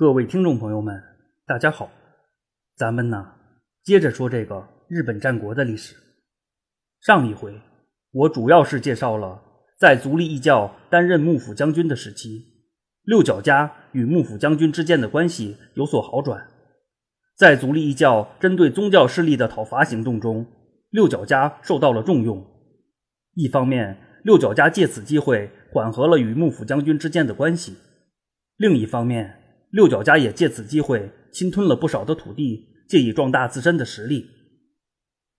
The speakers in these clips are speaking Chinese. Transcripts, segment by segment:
各位听众朋友们，大家好，咱们呢接着说这个日本战国的历史。上一回我主要是介绍了在足利义教担任幕府将军的时期，六角家与幕府将军之间的关系有所好转。在足利义教针对宗教势力的讨伐行动中，六角家受到了重用。一方面，六角家借此机会缓和了与幕府将军之间的关系；另一方面，六角家也借此机会侵吞了不少的土地，借以壮大自身的实力。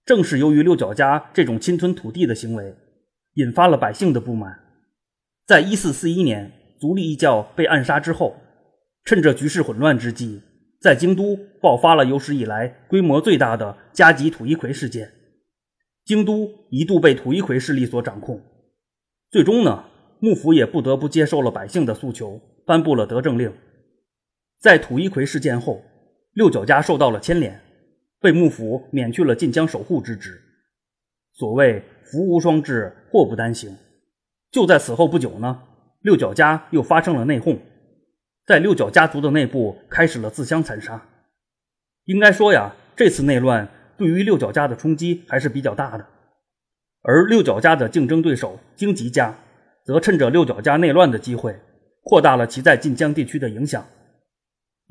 正是由于六角家这种侵吞土地的行为，引发了百姓的不满。在一四四一年，足利义教被暗杀之后，趁着局势混乱之际，在京都爆发了有史以来规模最大的加急土一揆事件。京都一度被土一揆势力所掌控，最终呢，幕府也不得不接受了百姓的诉求，颁布了德政令。在土一揆事件后，六角家受到了牵连，被幕府免去了晋江守护之职。所谓福无双至，祸不单行。就在此后不久呢，六角家又发生了内讧，在六角家族的内部开始了自相残杀。应该说呀，这次内乱对于六角家的冲击还是比较大的。而六角家的竞争对手荆棘家，则趁着六角家内乱的机会，扩大了其在晋江地区的影响。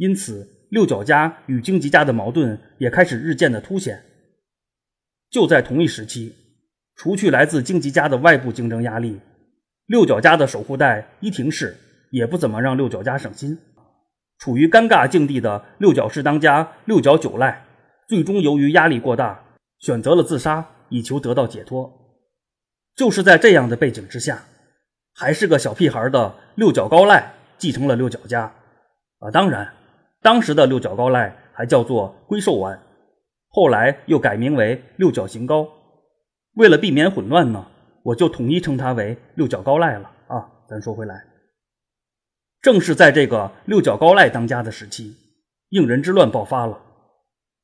因此，六角家与荆棘家的矛盾也开始日渐的凸显。就在同一时期，除去来自荆棘家的外部竞争压力，六角家的守护代伊庭氏也不怎么让六角家省心。处于尴尬境地的六角氏当家六角九赖，最终由于压力过大，选择了自杀，以求得到解脱。就是在这样的背景之下，还是个小屁孩的六角高赖继承了六角家。啊，当然。当时的六角高赖还叫做龟寿丸，后来又改名为六角行高。为了避免混乱呢，我就统一称他为六角高赖了啊。咱说回来，正是在这个六角高赖当家的时期，应人之乱爆发了。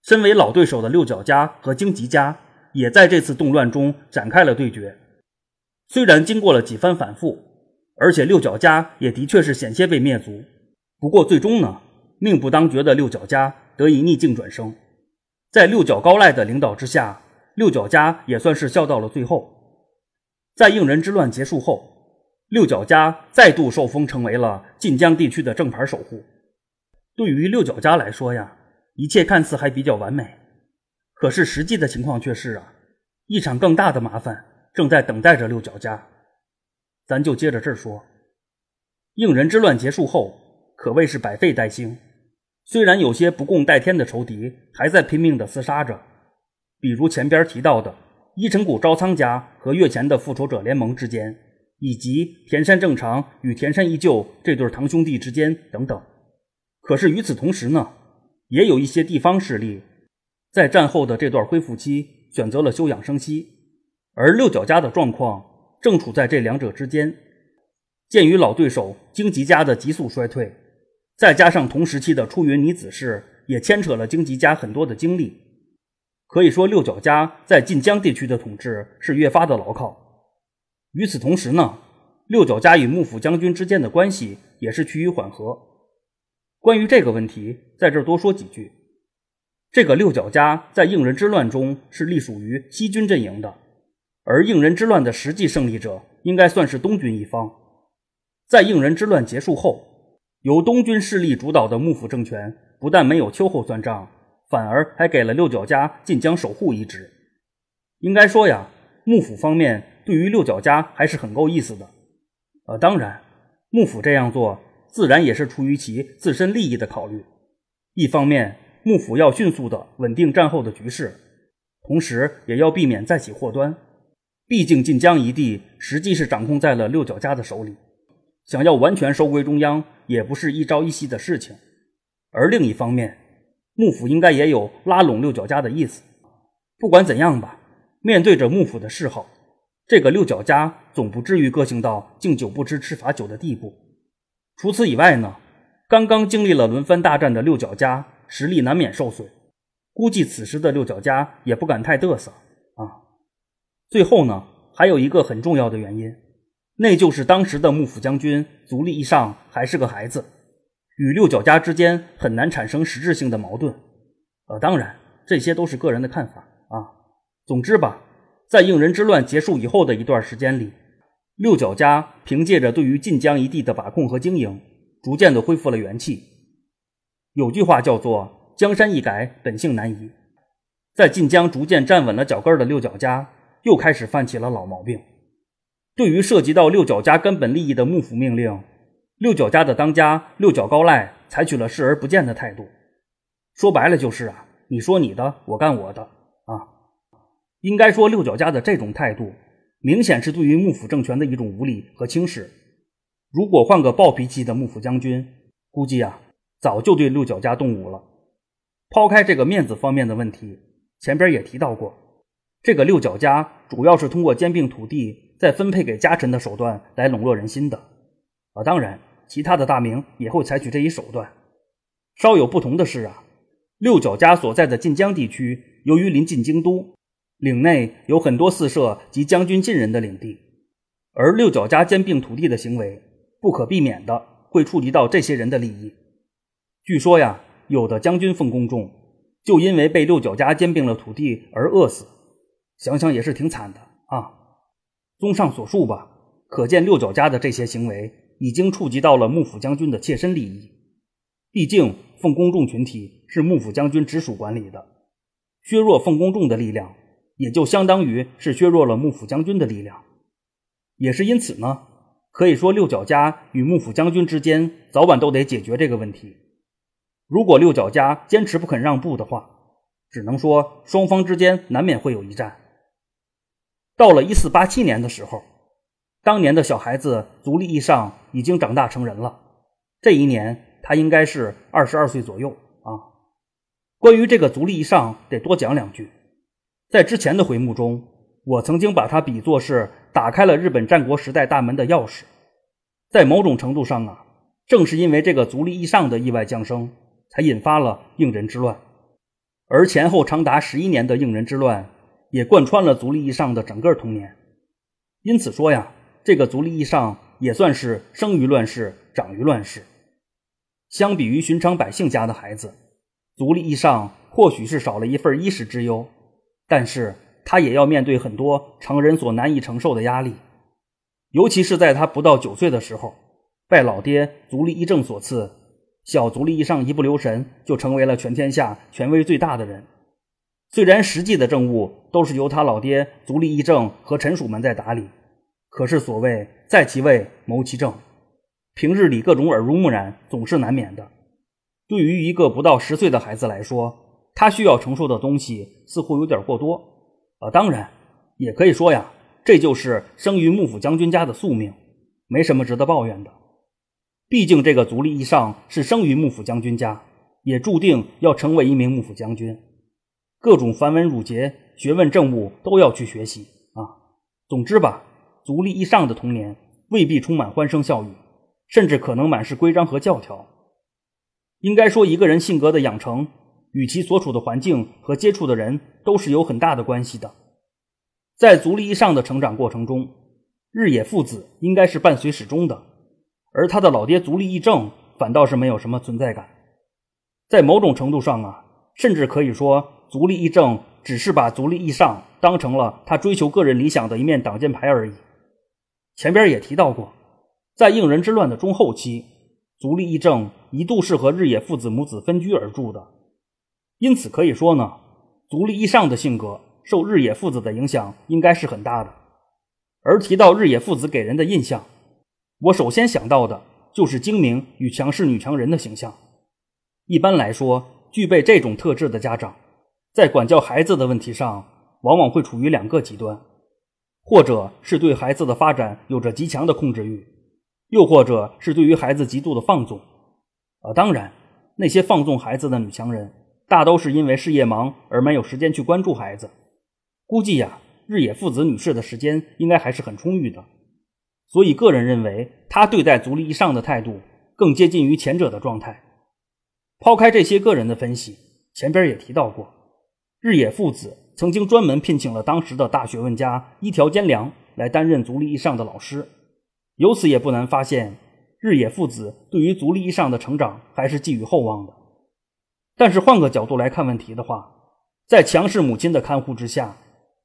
身为老对手的六角家和荆棘家也在这次动乱中展开了对决。虽然经过了几番反复，而且六角家也的确是险些被灭族，不过最终呢。命不当绝的六角家得以逆境转生，在六角高赖的领导之下，六角家也算是笑到了最后。在应人之乱结束后，六角家再度受封成为了晋江地区的正牌守护。对于六角家来说呀，一切看似还比较完美，可是实际的情况却是啊，一场更大的麻烦正在等待着六角家。咱就接着这儿说，应人之乱结束后，可谓是百废待兴。虽然有些不共戴天的仇敌还在拼命的厮杀着，比如前边提到的伊城谷招仓家和月前的复仇者联盟之间，以及田山正常与田山依旧这对堂兄弟之间等等。可是与此同时呢，也有一些地方势力在战后的这段恢复期选择了休养生息，而六角家的状况正处在这两者之间。鉴于老对手荆棘家的急速衰退。再加上同时期的出云尼子氏，也牵扯了荆棘家很多的精力，可以说六角家在晋江地区的统治是越发的牢靠。与此同时呢，六角家与幕府将军之间的关系也是趋于缓和。关于这个问题，在这儿多说几句。这个六角家在应人之乱中是隶属于西军阵营的，而应人之乱的实际胜利者应该算是东军一方。在应人之乱结束后。由东军势力主导的幕府政权不但没有秋后算账，反而还给了六角家晋江守护一职。应该说呀，幕府方面对于六角家还是很够意思的。呃，当然，幕府这样做自然也是出于其自身利益的考虑。一方面，幕府要迅速的稳定战后的局势，同时也要避免再起祸端。毕竟晋江一地实际是掌控在了六角家的手里。想要完全收归中央，也不是一朝一夕的事情。而另一方面，幕府应该也有拉拢六角家的意思。不管怎样吧，面对着幕府的示好，这个六角家总不至于个性到敬酒不吃吃罚酒的地步。除此以外呢，刚刚经历了轮番大战的六角家实力难免受损，估计此时的六角家也不敢太嘚瑟啊。最后呢，还有一个很重要的原因。那就是当时的幕府将军足利义尚还是个孩子，与六角家之间很难产生实质性的矛盾。呃，当然，这些都是个人的看法啊。总之吧，在应仁之乱结束以后的一段时间里，六角家凭借着对于晋江一地的把控和经营，逐渐的恢复了元气。有句话叫做“江山易改，本性难移”。在晋江逐渐站稳了脚跟的六角家，又开始犯起了老毛病。对于涉及到六角家根本利益的幕府命令，六角家的当家六角高赖采取了视而不见的态度。说白了就是啊，你说你的，我干我的啊。应该说，六角家的这种态度，明显是对于幕府政权的一种无礼和轻视。如果换个暴脾气的幕府将军，估计啊，早就对六角家动武了。抛开这个面子方面的问题，前边也提到过。这个六角家主要是通过兼并土地再分配给家臣的手段来笼络人心的，啊，当然，其他的大名也会采取这一手段。稍有不同的是啊，六角家所在的晋江地区，由于临近京都，领内有很多四社及将军近人的领地，而六角家兼并土地的行为，不可避免的会触及到这些人的利益。据说呀，有的将军奉公众，就因为被六角家兼并了土地而饿死。想想也是挺惨的啊！综上所述吧，可见六角家的这些行为已经触及到了幕府将军的切身利益。毕竟奉公众群体是幕府将军直属管理的，削弱奉公众的力量，也就相当于是削弱了幕府将军的力量。也是因此呢，可以说六角家与幕府将军之间早晚都得解决这个问题。如果六角家坚持不肯让步的话，只能说双方之间难免会有一战。到了一四八七年的时候，当年的小孩子足利义尚已经长大成人了。这一年他应该是二十二岁左右啊。关于这个足利义尚，得多讲两句。在之前的回目中，我曾经把他比作是打开了日本战国时代大门的钥匙。在某种程度上啊，正是因为这个足利义尚的意外降生，才引发了应仁之乱，而前后长达十一年的应仁之乱。也贯穿了足利义尚的整个童年，因此说呀，这个足利义尚也算是生于乱世，长于乱世。相比于寻常百姓家的孩子，足利义尚或许是少了一份衣食之忧，但是他也要面对很多常人所难以承受的压力。尤其是在他不到九岁的时候，拜老爹足利义政所赐，小足利义尚一不留神就成为了全天下权威最大的人。虽然实际的政务都是由他老爹足利义政和臣属们在打理，可是所谓在其位谋其政，平日里各种耳濡目染总是难免的。对于一个不到十岁的孩子来说，他需要承受的东西似乎有点过多。啊，当然也可以说呀，这就是生于幕府将军家的宿命，没什么值得抱怨的。毕竟这个足利义尚是生于幕府将军家，也注定要成为一名幕府将军。各种繁文缛节、学问政务都要去学习啊。总之吧，足利义尚的童年未必充满欢声笑语，甚至可能满是规章和教条。应该说，一个人性格的养成与其所处的环境和接触的人都是有很大的关系的。在足利义尚的成长过程中，日野父子应该是伴随始终的，而他的老爹足利义政反倒是没有什么存在感。在某种程度上啊，甚至可以说。足利义政只是把足利义尚当成了他追求个人理想的一面挡箭牌而已。前边也提到过，在应仁之乱的中后期，足利义政一度是和日野父子母子分居而住的。因此可以说呢，足利义尚的性格受日野父子的影响应该是很大的。而提到日野父子给人的印象，我首先想到的就是精明与强势女强人的形象。一般来说，具备这种特质的家长。在管教孩子的问题上，往往会处于两个极端，或者是对孩子的发展有着极强的控制欲，又或者是对于孩子极度的放纵。啊，当然，那些放纵孩子的女强人，大都是因为事业忙而没有时间去关注孩子。估计呀，日野父子女士的时间应该还是很充裕的，所以个人认为，她对待足利义尚的态度更接近于前者的状态。抛开这些个人的分析，前边也提到过。日野父子曾经专门聘请了当时的大学问家一条兼良来担任足利义尚的老师，由此也不难发现，日野父子对于足利义尚的成长还是寄予厚望的。但是换个角度来看问题的话，在强势母亲的看护之下，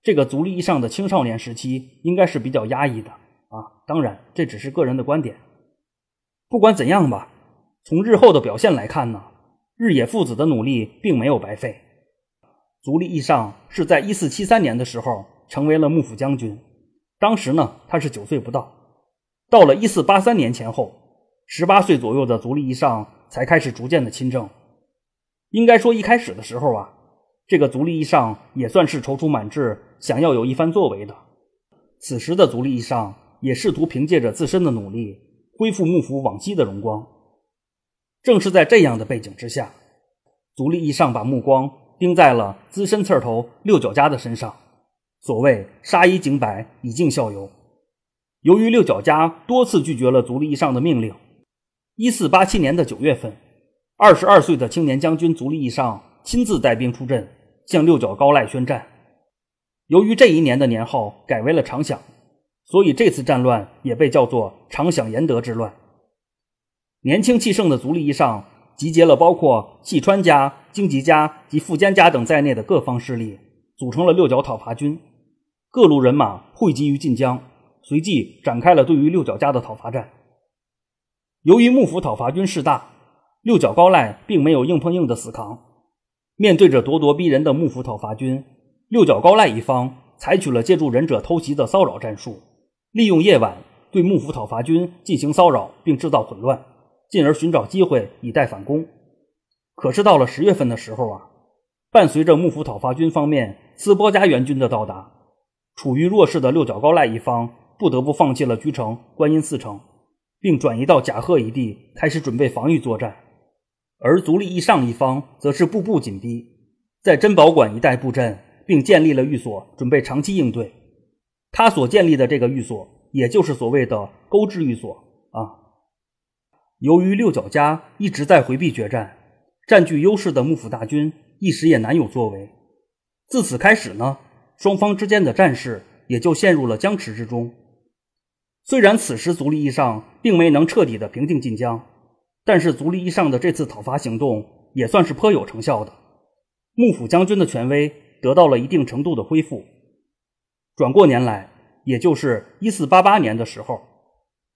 这个足利义尚的青少年时期应该是比较压抑的啊。当然，这只是个人的观点。不管怎样吧，从日后的表现来看呢，日野父子的努力并没有白费。足利义尚是在一四七三年的时候成为了幕府将军，当时呢他是九岁不到。到了一四八三年前后，十八岁左右的足利义尚才开始逐渐的亲政。应该说，一开始的时候啊，这个足利义尚也算是踌躇满志，想要有一番作为的。此时的足利义尚也试图凭借着自身的努力，恢复幕府往昔的荣光。正是在这样的背景之下，足利义尚把目光盯在了资深刺头六角家的身上。所谓“杀一儆百，以儆效尤”。由于六角家多次拒绝了足利义尚的命令，一四八七年的九月份。二十二岁的青年将军足利义尚亲自带兵出阵，向六角高赖宣战。由于这一年的年号改为了长享，所以这次战乱也被叫做长享延德之乱。年轻气盛的足利义尚集结了包括细川家、荆棘家及富坚家等在内的各方势力，组成了六角讨伐军。各路人马汇集于晋江，随即展开了对于六角家的讨伐战。由于幕府讨伐军势大。六角高赖并没有硬碰硬的死扛，面对着咄咄逼人的幕府讨伐军，六角高赖一方采取了借助忍者偷袭的骚扰战术，利用夜晚对幕府讨伐军进行骚扰，并制造混乱，进而寻找机会以待反攻。可是到了十月份的时候啊，伴随着幕府讨伐军方面斯波家援军的到达，处于弱势的六角高赖一方不得不放弃了居城观音寺城，并转移到甲贺一地，开始准备防御作战。而足利义尚一方则是步步紧逼，在珍宝馆一带布阵，并建立了寓所，准备长期应对。他所建立的这个寓所，也就是所谓的钩织寓所。由于六角家一直在回避决战，占据优势的幕府大军一时也难有作为。自此开始呢，双方之间的战事也就陷入了僵持之中。虽然此时足利义尚并没能彻底的平定晋江。但是足利义尚的这次讨伐行动也算是颇有成效的，幕府将军的权威得到了一定程度的恢复。转过年来，也就是一四八八年的时候，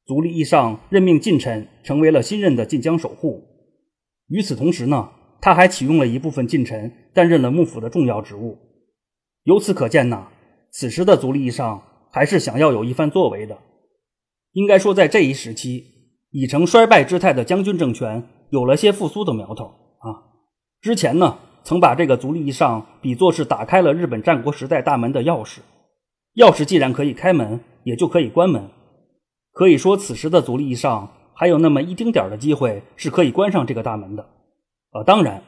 足利义尚任命近臣成为了新任的晋江守护。与此同时呢，他还启用了一部分近臣担任了幕府的重要职务。由此可见呢，此时的足利义尚还是想要有一番作为的。应该说，在这一时期。已成衰败之态的将军政权有了些复苏的苗头啊！之前呢，曾把这个足利义尚比作是打开了日本战国时代大门的钥匙，钥匙既然可以开门，也就可以关门。可以说，此时的足利义尚还有那么一丁点的机会是可以关上这个大门的。呃，当然，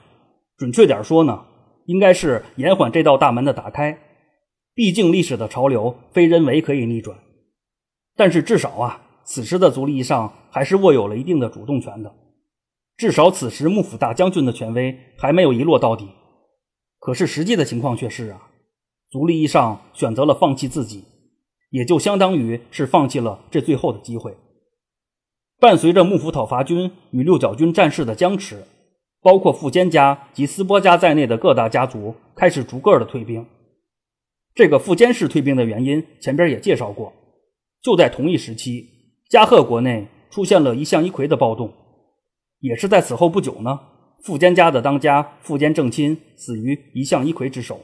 准确点说呢，应该是延缓这道大门的打开。毕竟历史的潮流非人为可以逆转，但是至少啊。此时的足利义尚还是握有了一定的主动权的，至少此时幕府大将军的权威还没有一落到底。可是实际的情况却是啊，足利义尚选择了放弃自己，也就相当于是放弃了这最后的机会。伴随着幕府讨伐军与六角军战事的僵持，包括富坚家及斯波家在内的各大家族开始逐个的退兵。这个富坚氏退兵的原因前边也介绍过，就在同一时期。加贺国内出现了一向一揆的暴动，也是在此后不久呢。富坚家的当家富坚正亲死于一向一揆之手，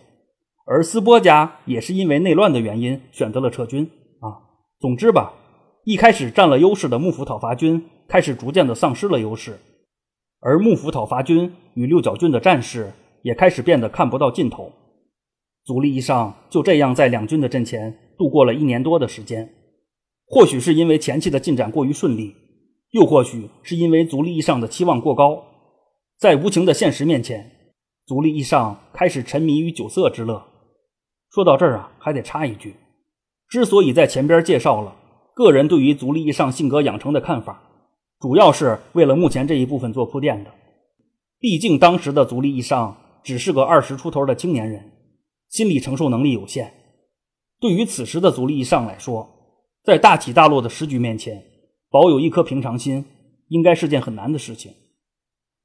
而斯波家也是因为内乱的原因选择了撤军。啊，总之吧，一开始占了优势的幕府讨伐军开始逐渐的丧失了优势，而幕府讨伐军与六角郡的战事也开始变得看不到尽头。足利义尚就这样在两军的阵前度过了一年多的时间。或许是因为前期的进展过于顺利，又或许是因为足利义尚的期望过高，在无情的现实面前，足利义尚开始沉迷于酒色之乐。说到这儿啊，还得插一句：之所以在前边介绍了个人对于足利义尚性格养成的看法，主要是为了目前这一部分做铺垫的。毕竟当时的足利义尚只是个二十出头的青年人，心理承受能力有限。对于此时的足利义尚来说，在大起大落的时局面前，保有一颗平常心应该是件很难的事情。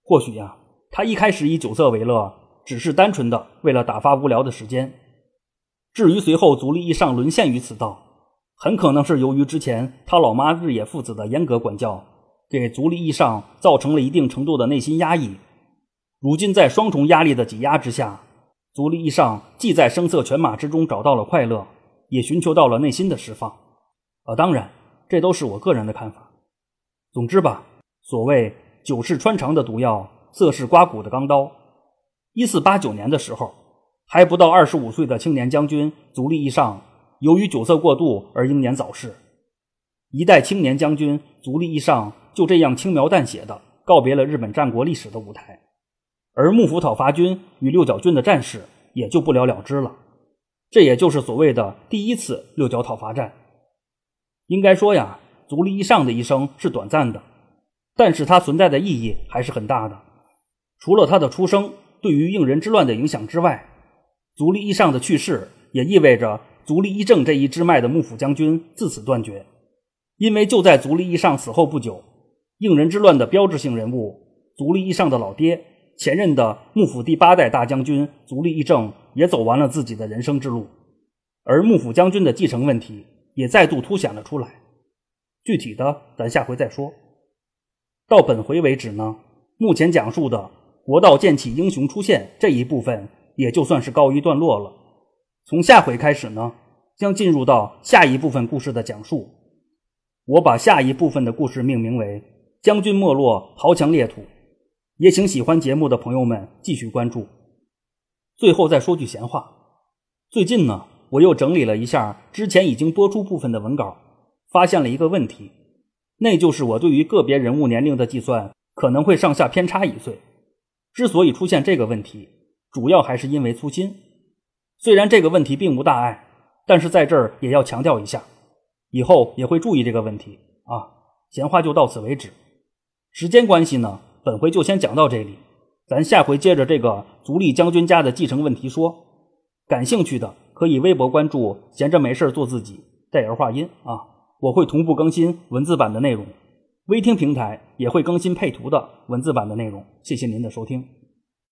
或许呀，他一开始以酒色为乐，只是单纯的为了打发无聊的时间。至于随后足利义尚沦陷于此道，很可能是由于之前他老妈日野父子的严格管教，给足利义尚造成了一定程度的内心压抑。如今在双重压力的挤压之下，足利义尚既在声色犬马之中找到了快乐，也寻求到了内心的释放。啊，当然，这都是我个人的看法。总之吧，所谓酒是穿肠的毒药，色是刮骨的钢刀。一四八九年的时候，还不到二十五岁的青年将军足利义尚，由于酒色过度而英年早逝。一代青年将军足利义尚就这样轻描淡写的告别了日本战国历史的舞台，而幕府讨伐军与六角军的战事也就不了了之了。这也就是所谓的第一次六角讨伐战。应该说呀，足利义尚的一生是短暂的，但是他存在的意义还是很大的。除了他的出生对于应仁之乱的影响之外，足利义尚的去世也意味着足利义政这一支脉的幕府将军自此断绝。因为就在足利义尚死后不久，应仁之乱的标志性人物足利义尚的老爹，前任的幕府第八代大将军足利义政也走完了自己的人生之路，而幕府将军的继承问题。也再度凸显了出来。具体的，咱下回再说。到本回为止呢，目前讲述的国道剑起英雄出现这一部分也就算是告一段落了。从下回开始呢，将进入到下一部分故事的讲述。我把下一部分的故事命名为“将军没落，豪强裂土”。也请喜欢节目的朋友们继续关注。最后再说句闲话，最近呢。我又整理了一下之前已经播出部分的文稿，发现了一个问题，那就是我对于个别人物年龄的计算可能会上下偏差一岁。之所以出现这个问题，主要还是因为粗心。虽然这个问题并无大碍，但是在这儿也要强调一下，以后也会注意这个问题啊。闲话就到此为止，时间关系呢，本回就先讲到这里，咱下回接着这个足利将军家的继承问题说。感兴趣的。可以微博关注，闲着没事做自己，带儿化音啊！我会同步更新文字版的内容，微听平台也会更新配图的文字版的内容。谢谢您的收听。